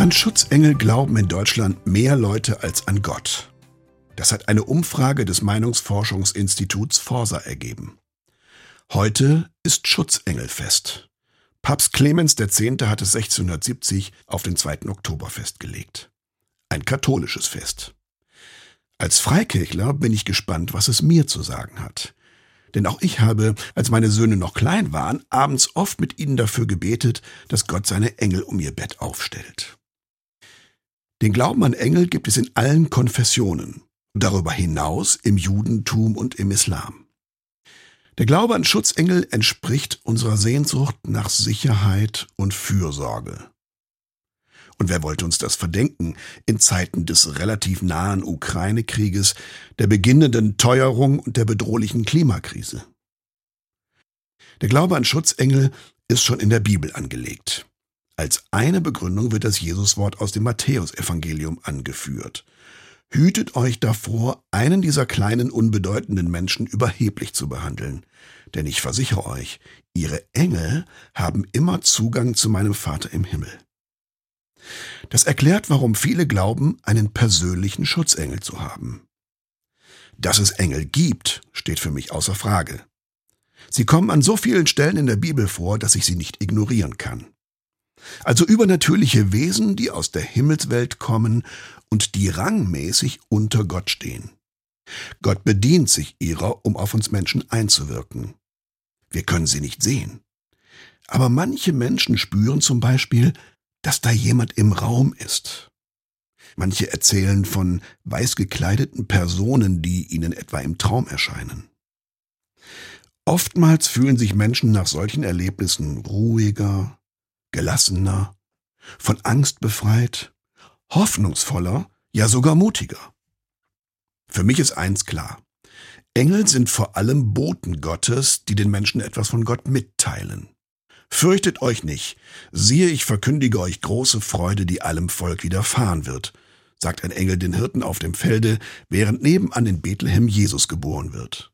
An Schutzengel glauben in Deutschland mehr Leute als an Gott. Das hat eine Umfrage des Meinungsforschungsinstituts Forsa ergeben. Heute ist Schutzengelfest. Papst Clemens X. hat es 1670 auf den 2. Oktober festgelegt. Ein katholisches Fest. Als Freikirchler bin ich gespannt, was es mir zu sagen hat. Denn auch ich habe, als meine Söhne noch klein waren, abends oft mit ihnen dafür gebetet, dass Gott seine Engel um ihr Bett aufstellt. Den Glauben an Engel gibt es in allen Konfessionen, darüber hinaus im Judentum und im Islam. Der Glaube an Schutzengel entspricht unserer Sehnsucht nach Sicherheit und Fürsorge. Und wer wollte uns das verdenken in Zeiten des relativ nahen Ukraine-Krieges, der beginnenden Teuerung und der bedrohlichen Klimakrise? Der Glaube an Schutzengel ist schon in der Bibel angelegt. Als eine Begründung wird das Jesuswort aus dem Matthäusevangelium angeführt. Hütet euch davor, einen dieser kleinen unbedeutenden Menschen überheblich zu behandeln. Denn ich versichere euch, ihre Engel haben immer Zugang zu meinem Vater im Himmel. Das erklärt, warum viele glauben, einen persönlichen Schutzengel zu haben. Dass es Engel gibt, steht für mich außer Frage. Sie kommen an so vielen Stellen in der Bibel vor, dass ich sie nicht ignorieren kann. Also übernatürliche Wesen, die aus der Himmelswelt kommen und die rangmäßig unter Gott stehen. Gott bedient sich ihrer, um auf uns Menschen einzuwirken. Wir können sie nicht sehen. Aber manche Menschen spüren zum Beispiel, dass da jemand im Raum ist. Manche erzählen von weiß gekleideten Personen, die ihnen etwa im Traum erscheinen. Oftmals fühlen sich Menschen nach solchen Erlebnissen ruhiger, gelassener, von Angst befreit, hoffnungsvoller, ja sogar mutiger. Für mich ist eins klar. Engel sind vor allem Boten Gottes, die den Menschen etwas von Gott mitteilen. Fürchtet euch nicht, siehe, ich verkündige euch große Freude, die allem Volk widerfahren wird, sagt ein Engel den Hirten auf dem Felde, während nebenan in Bethlehem Jesus geboren wird.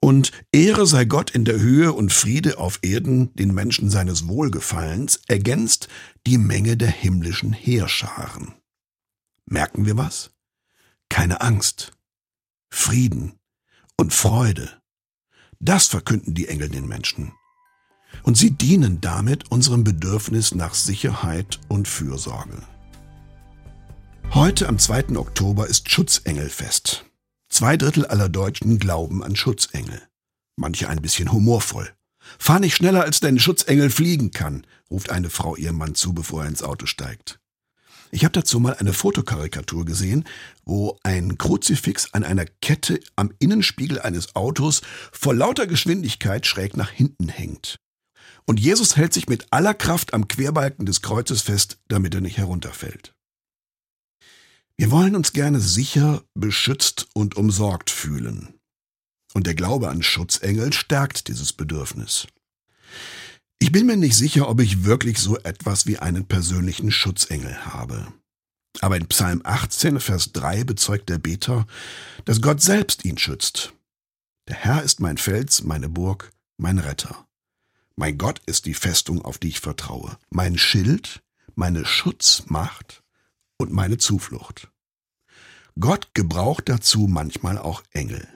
Und Ehre sei Gott in der Höhe und Friede auf Erden den Menschen seines Wohlgefallens ergänzt die Menge der himmlischen Heerscharen. Merken wir was? Keine Angst, Frieden und Freude. Das verkünden die Engel den Menschen. Und sie dienen damit unserem Bedürfnis nach Sicherheit und Fürsorge. Heute am 2. Oktober ist Schutzengelfest. Zwei Drittel aller Deutschen glauben an Schutzengel. Manche ein bisschen humorvoll. Fahr nicht schneller, als dein Schutzengel fliegen kann, ruft eine Frau ihrem Mann zu, bevor er ins Auto steigt. Ich habe dazu mal eine Fotokarikatur gesehen, wo ein Kruzifix an einer Kette am Innenspiegel eines Autos vor lauter Geschwindigkeit schräg nach hinten hängt. Und Jesus hält sich mit aller Kraft am Querbalken des Kreuzes fest, damit er nicht herunterfällt. Wir wollen uns gerne sicher, beschützt und umsorgt fühlen. Und der Glaube an Schutzengel stärkt dieses Bedürfnis. Ich bin mir nicht sicher, ob ich wirklich so etwas wie einen persönlichen Schutzengel habe. Aber in Psalm 18, Vers 3 bezeugt der Beter, dass Gott selbst ihn schützt. Der Herr ist mein Fels, meine Burg, mein Retter. Mein Gott ist die Festung, auf die ich vertraue, mein Schild, meine Schutzmacht und meine Zuflucht. Gott gebraucht dazu manchmal auch Engel.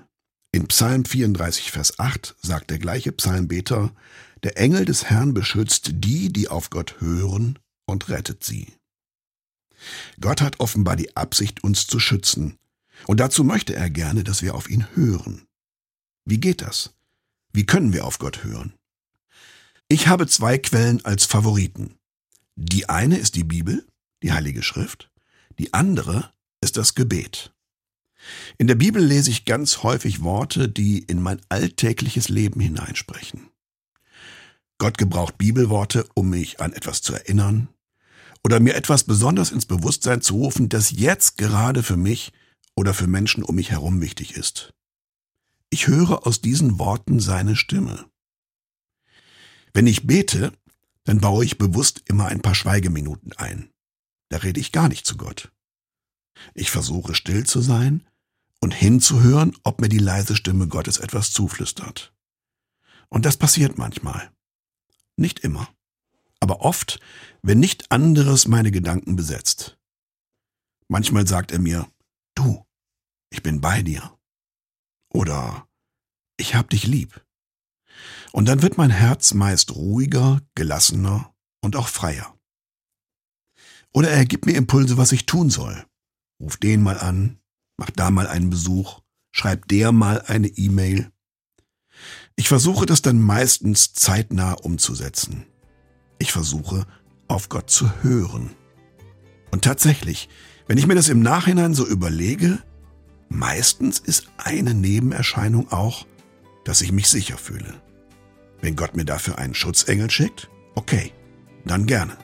In Psalm 34, Vers 8 sagt der gleiche Psalmbeter, der Engel des Herrn beschützt die, die auf Gott hören und rettet sie. Gott hat offenbar die Absicht, uns zu schützen, und dazu möchte er gerne, dass wir auf ihn hören. Wie geht das? Wie können wir auf Gott hören? Ich habe zwei Quellen als Favoriten. Die eine ist die Bibel, die Heilige Schrift, die andere ist das Gebet. In der Bibel lese ich ganz häufig Worte, die in mein alltägliches Leben hineinsprechen. Gott gebraucht Bibelworte, um mich an etwas zu erinnern oder mir etwas besonders ins Bewusstsein zu rufen, das jetzt gerade für mich oder für Menschen um mich herum wichtig ist. Ich höre aus diesen Worten seine Stimme. Wenn ich bete, dann baue ich bewusst immer ein paar Schweigeminuten ein. Da rede ich gar nicht zu Gott. Ich versuche still zu sein und hinzuhören, ob mir die leise Stimme Gottes etwas zuflüstert. Und das passiert manchmal. Nicht immer, aber oft, wenn nicht anderes meine Gedanken besetzt. Manchmal sagt er mir, du, ich bin bei dir. Oder ich hab dich lieb. Und dann wird mein Herz meist ruhiger, gelassener und auch freier. Oder er gibt mir Impulse, was ich tun soll. Ruf den mal an, mach da mal einen Besuch, schreib der mal eine E-Mail. Ich versuche das dann meistens zeitnah umzusetzen. Ich versuche, auf Gott zu hören. Und tatsächlich, wenn ich mir das im Nachhinein so überlege, meistens ist eine Nebenerscheinung auch, dass ich mich sicher fühle. Wenn Gott mir dafür einen Schutzengel schickt, okay, dann gerne.